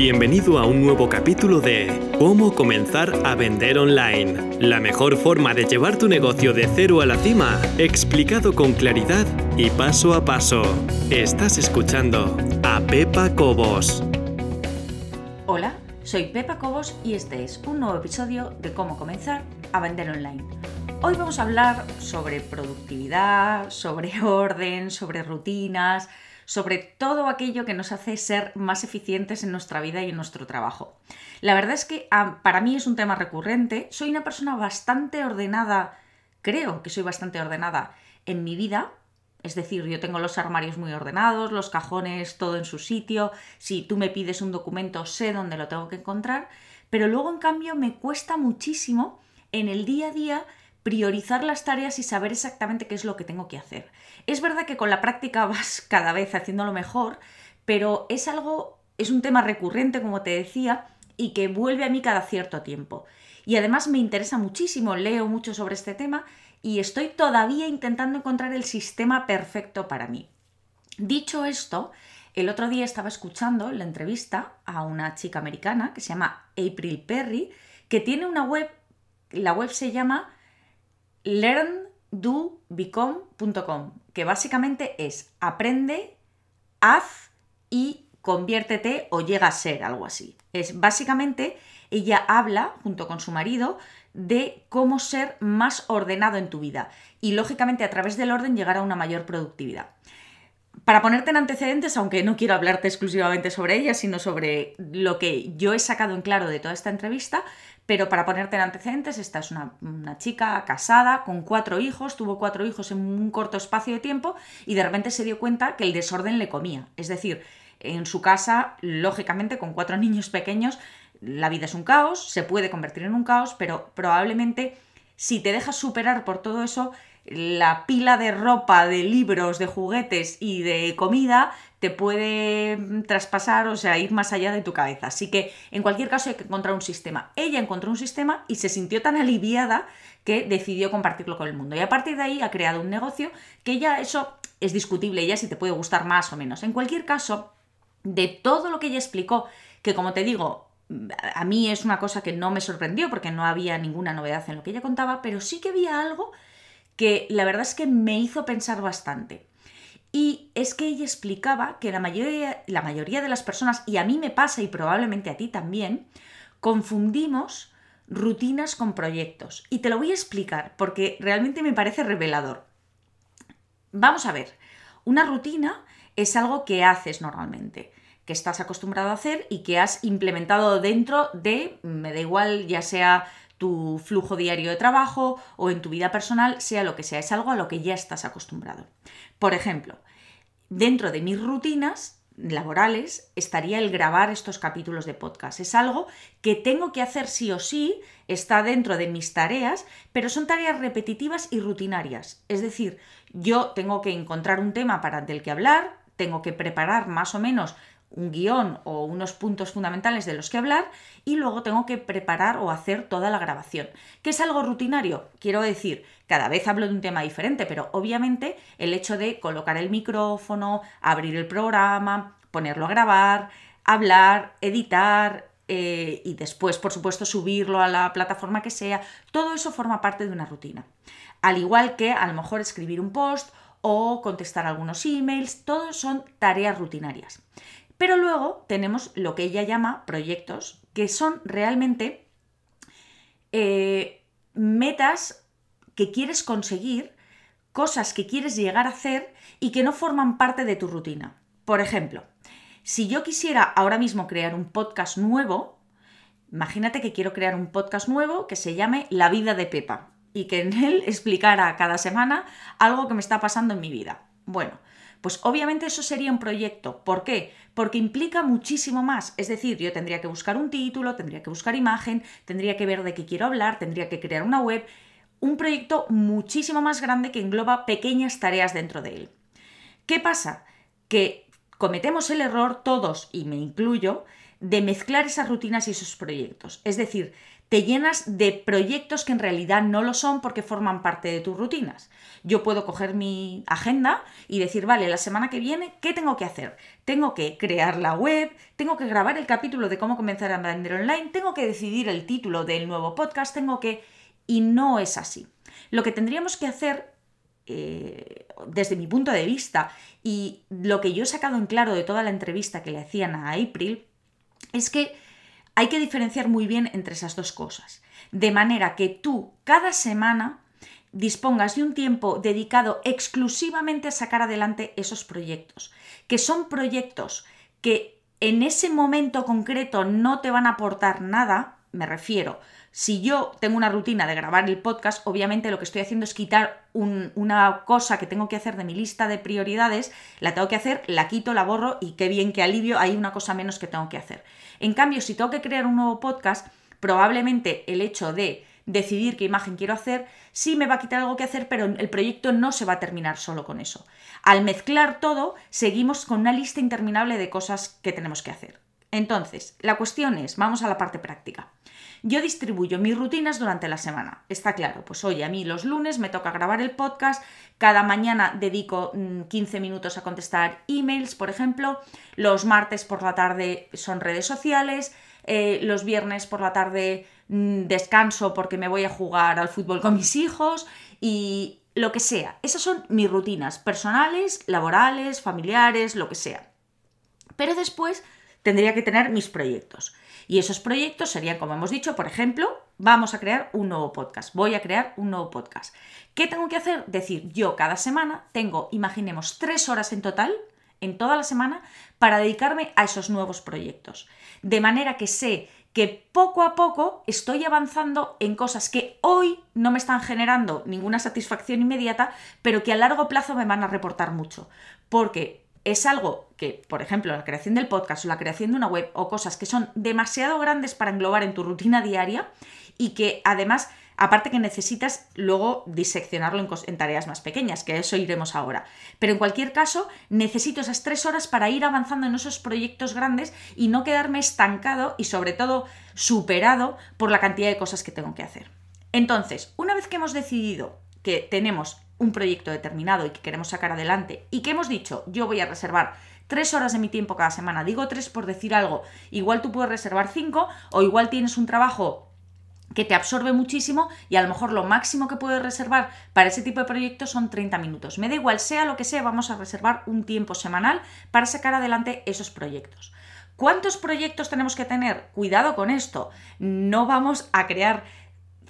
Bienvenido a un nuevo capítulo de Cómo comenzar a vender online. La mejor forma de llevar tu negocio de cero a la cima, explicado con claridad y paso a paso. Estás escuchando a Pepa Cobos. Hola, soy Pepa Cobos y este es un nuevo episodio de Cómo comenzar a vender online. Hoy vamos a hablar sobre productividad, sobre orden, sobre rutinas, sobre todo aquello que nos hace ser más eficientes en nuestra vida y en nuestro trabajo. La verdad es que ah, para mí es un tema recurrente. Soy una persona bastante ordenada, creo que soy bastante ordenada en mi vida. Es decir, yo tengo los armarios muy ordenados, los cajones todo en su sitio. Si tú me pides un documento, sé dónde lo tengo que encontrar. Pero luego, en cambio, me cuesta muchísimo en el día a día priorizar las tareas y saber exactamente qué es lo que tengo que hacer. Es verdad que con la práctica vas cada vez haciéndolo mejor, pero es algo, es un tema recurrente, como te decía, y que vuelve a mí cada cierto tiempo. Y además me interesa muchísimo, leo mucho sobre este tema y estoy todavía intentando encontrar el sistema perfecto para mí. Dicho esto, el otro día estaba escuchando la entrevista a una chica americana que se llama April Perry, que tiene una web, la web se llama learndobecome.com, que básicamente es aprende, haz y conviértete o llega a ser algo así. Es básicamente ella habla junto con su marido de cómo ser más ordenado en tu vida y lógicamente a través del orden llegar a una mayor productividad. Para ponerte en antecedentes, aunque no quiero hablarte exclusivamente sobre ella, sino sobre lo que yo he sacado en claro de toda esta entrevista, pero para ponerte en antecedentes, esta es una, chica casada con cuatro hijos, tuvo cuatro hijos en un corto espacio de tiempo y de repente se dio cuenta que el desorden le comía. Es decir, en su casa, lógicamente, con cuatro niños pequeños, la vida es un caos, se puede convertir en un caos, pero probablemente si te dejas superar por todo eso, la pila de ropa, de libros, de juguetes y de comida te puede traspasar, o sea, ir más allá de tu cabeza. Así que en cualquier caso hay que encontrar un sistema. Ella encontró un sistema y se sintió tan aliviada que decidió compartirlo con el mundo. Y a partir de ahí ha creado un negocio que ya eso es discutible, ya si te puede gustar más o menos. En cualquier caso, de todo lo que ella explicó, que como te digo, a mí es una cosa que no me sorprendió porque no había ninguna novedad en lo que ella contaba, pero sí que había algo que la verdad es que me hizo pensar bastante. Y es que ella explicaba que la mayoría, la mayoría de las personas, y a mí me pasa y probablemente a ti también, confundimos rutinas con proyectos. Y te lo voy a explicar porque realmente me parece revelador. Vamos a ver, una rutina es algo que haces normalmente, que estás acostumbrado a hacer y que has implementado dentro de, me da igual, ya sea tu flujo diario de trabajo o en tu vida personal, sea lo que sea, es algo a lo que ya estás acostumbrado. Por ejemplo, dentro de mis rutinas laborales estaría el grabar estos capítulos de podcast. Es algo que tengo que hacer sí o sí, está dentro de mis tareas, pero son tareas repetitivas y rutinarias. Es decir, yo tengo que encontrar un tema para del que hablar, tengo que preparar más o menos un guion o unos puntos fundamentales de los que hablar y luego tengo que preparar o hacer toda la grabación. ¿Qué es algo rutinario? Quiero decir, cada vez hablo de un tema diferente, pero obviamente el hecho de colocar el micrófono, abrir el programa, ponerlo a grabar, hablar, editar, eh, y después, por supuesto, subirlo a la plataforma que sea, todo eso forma parte de una rutina. Al igual que a lo mejor escribir un post o contestar algunos emails, todo son tareas rutinarias. Pero luego tenemos lo que ella llama proyectos, que son realmente eh, metas que quieres conseguir, cosas que quieres llegar a hacer y que no forman parte de tu rutina. Por ejemplo, si yo quisiera ahora mismo crear un podcast nuevo, imagínate que quiero crear un podcast nuevo que se llame La vida de Pepa y que en él explicara cada semana algo que me está pasando en mi vida. Bueno, pues obviamente eso sería un proyecto. ¿Por qué? Porque implica muchísimo más. Es decir, yo tendría que buscar un título, tendría que buscar imagen, tendría que ver de qué quiero hablar, tendría que crear una web. Un proyecto muchísimo más grande que engloba pequeñas tareas dentro de él. ¿Qué pasa? Que cometemos el error todos, y me incluyo, de mezclar esas rutinas y esos proyectos. Es decir, te llenas de proyectos que en realidad no lo son porque forman parte de tus rutinas. Yo puedo coger mi agenda y decir, vale, la semana que viene, ¿qué tengo que hacer? Tengo que crear la web, tengo que grabar el capítulo de cómo comenzar a vender online, tengo que decidir el título del nuevo podcast, tengo que... Y no es así. Lo que tendríamos que hacer eh, desde mi punto de vista y lo que yo he sacado en claro de toda la entrevista que le hacían a April es que hay que diferenciar muy bien entre esas dos cosas. De manera que tú cada semana dispongas de un tiempo dedicado exclusivamente a sacar adelante esos proyectos, que son proyectos que en ese momento concreto no te van a aportar nada, me refiero, si yo tengo una rutina de grabar el podcast, obviamente lo que estoy haciendo es quitar una cosa que tengo que hacer de mi lista de prioridades, la tengo que hacer, la quito, la borro y qué bien, qué alivio, hay una cosa menos que tengo que hacer. En cambio, si tengo que crear un nuevo podcast, probablemente el hecho de decidir qué imagen quiero hacer, sí me va a quitar algo que hacer, pero el proyecto no se va a terminar solo con eso. Al mezclar todo, seguimos con una lista interminable de cosas que tenemos que hacer. Entonces, la cuestión es, vamos a la parte práctica. Yo distribuyo mis rutinas durante la semana. Está claro, pues oye, a mí los lunes me toca grabar el podcast, cada mañana dedico 15 mm, minutos a contestar emails, por ejemplo, los martes por la tarde son redes sociales, eh, los viernes por la tarde mm, descanso porque me voy a jugar al fútbol con mis hijos y lo que sea. Esas son mis rutinas personales, laborales, familiares, lo que sea. Pero después tendría que tener mis proyectos. Y esos proyectos serían, como hemos dicho, por ejemplo, vamos a crear un nuevo podcast. Voy a crear un nuevo podcast. ¿Qué tengo que hacer? Decir, yo cada semana tengo, imaginemos, tres horas en total, en toda la semana, para dedicarme a esos nuevos proyectos. De manera que sé que poco a poco estoy avanzando en cosas que hoy no me están generando ninguna satisfacción inmediata, pero que a largo plazo me van a reportar mucho. Porque es algo que, por ejemplo, la creación del podcast o la creación de una web o cosas que son demasiado grandes para englobar en tu rutina diaria y que además, aparte que necesitas luego diseccionarlo en, tareas más pequeñas, que eso iremos ahora. Pero en cualquier caso, necesito esas tres horas para ir avanzando en esos proyectos grandes y no quedarme estancado y sobre todo superado por la cantidad de cosas que tengo que hacer. Entonces, una vez que hemos decidido que tenemos un proyecto determinado y que queremos sacar adelante y que hemos dicho, yo voy a reservar tres horas de mi tiempo cada semana, digo tres por decir algo, igual tú puedes reservar cinco o igual tienes un trabajo que te absorbe muchísimo y a lo mejor lo máximo que puedes reservar para ese tipo de proyectos son 30 minutos. Me da igual, sea lo que sea, vamos a reservar un tiempo semanal para sacar adelante esos proyectos. ¿Cuántos proyectos tenemos que tener? Cuidado con esto. No vamos a crear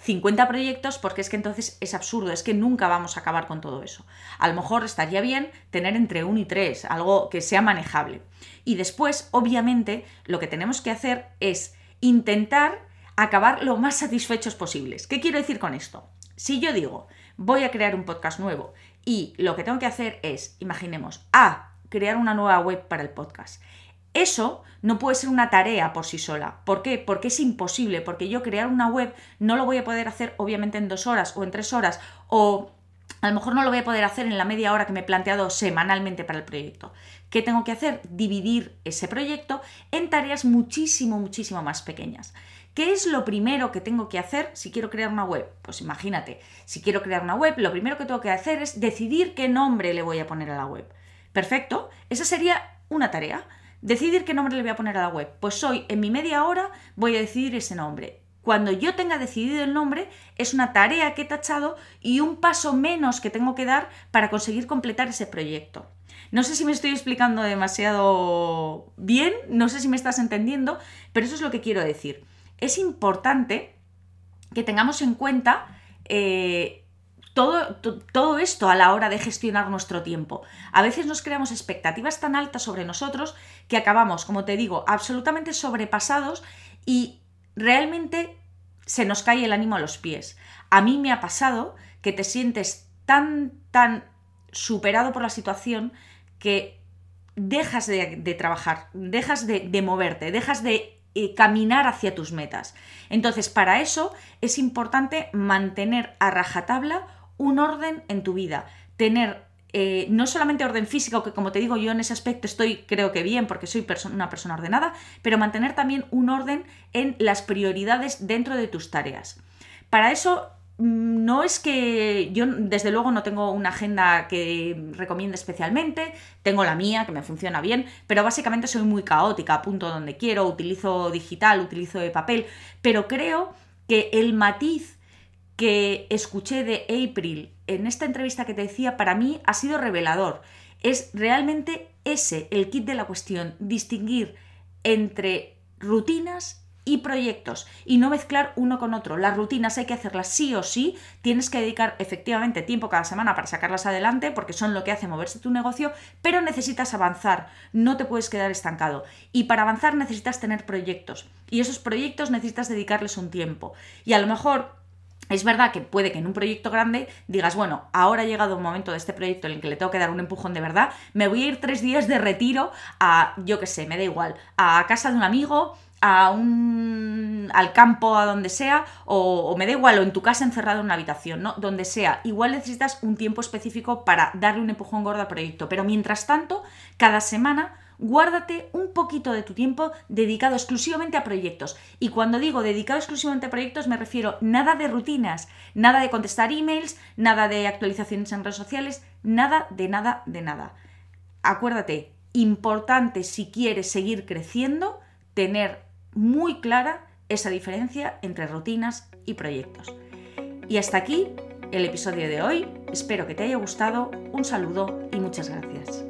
50 proyectos porque es que entonces es absurdo, es que nunca vamos a acabar con todo eso. A lo mejor estaría bien tener entre 1 y 3, algo que sea manejable. Y después, obviamente, lo que tenemos que hacer es intentar acabar lo más satisfechos posibles. ¿Qué quiero decir con esto? Si yo digo, voy a crear un podcast nuevo y lo que tengo que hacer es, imaginemos, A, crear una nueva web para el podcast. Eso no puede ser una tarea por sí sola. ¿Por qué? Porque es imposible, porque yo crear una web no lo voy a poder hacer obviamente en dos horas o en tres horas o a lo mejor no lo voy a poder hacer en la media hora que me he planteado semanalmente para el proyecto. ¿Qué tengo que hacer? Dividir ese proyecto en tareas muchísimo, muchísimo más pequeñas. ¿Qué es lo primero que tengo que hacer si quiero crear una web? Pues imagínate, si quiero crear una web, lo primero que tengo que hacer es decidir qué nombre le voy a poner a la web. Perfecto, esa sería una tarea. Decidir qué nombre le voy a poner a la web. Pues hoy, en mi media hora, voy a decidir ese nombre. Cuando yo tenga decidido el nombre, es una tarea que he tachado y un paso menos que tengo que dar para conseguir completar ese proyecto. No sé si me estoy explicando demasiado bien, no sé si me estás entendiendo, pero eso es lo que quiero decir. Es importante que tengamos en cuenta eh, todo, esto a la hora de gestionar nuestro tiempo. A veces nos creamos expectativas tan altas sobre nosotros que acabamos, como te digo, absolutamente sobrepasados y realmente se nos cae el ánimo a los pies. A mí me ha pasado que te sientes tan, tan superado por la situación que dejas de, trabajar, dejas de, de moverte, dejas de eh, caminar hacia tus metas. Entonces, para eso es importante mantener a rajatabla un orden en tu vida, tener eh, no solamente orden físico, que como te digo yo en ese aspecto estoy creo que bien porque soy una persona ordenada, pero mantener también un orden en las prioridades dentro de tus tareas. Para eso mm, no es que yo desde luego no tengo una agenda que recomiende especialmente, tengo la mía que me funciona bien, pero básicamente soy muy caótica, apunto donde quiero, utilizo digital, utilizo de papel, pero creo que el matiz que escuché de April en esta entrevista que te decía, para mí ha sido revelador. Es realmente ese el kit de la cuestión, distinguir entre rutinas y proyectos y no mezclar uno con otro. Las rutinas hay que hacerlas sí o sí, tienes que dedicar efectivamente tiempo cada semana para sacarlas adelante porque son lo que hace moverse tu negocio, pero necesitas avanzar, no te puedes quedar estancado. Y para avanzar necesitas tener proyectos y esos proyectos necesitas dedicarles un tiempo. Y a lo mejor es verdad que puede que en un proyecto grande digas, bueno, ahora ha llegado un momento de este proyecto en el que le tengo que dar un empujón de verdad, me voy a ir tres días de retiro a, yo qué sé, me da igual, a casa de un amigo, a un, al campo, a donde sea, o, me da igual, o en tu casa encerrado en una habitación, ¿no? Donde sea. Igual necesitas un tiempo específico para darle un empujón gordo al proyecto, pero mientras tanto, cada semana guárdate un poquito de tu tiempo dedicado exclusivamente a proyectos. Y cuando digo dedicado exclusivamente a proyectos me refiero nada de rutinas, nada de contestar emails, nada de actualizaciones en redes sociales, nada de nada de nada. Acuérdate, importante si quieres seguir creciendo, tener muy clara esa diferencia entre rutinas y proyectos. Y hasta aquí el episodio de hoy. Espero que te haya gustado. Un saludo y muchas gracias.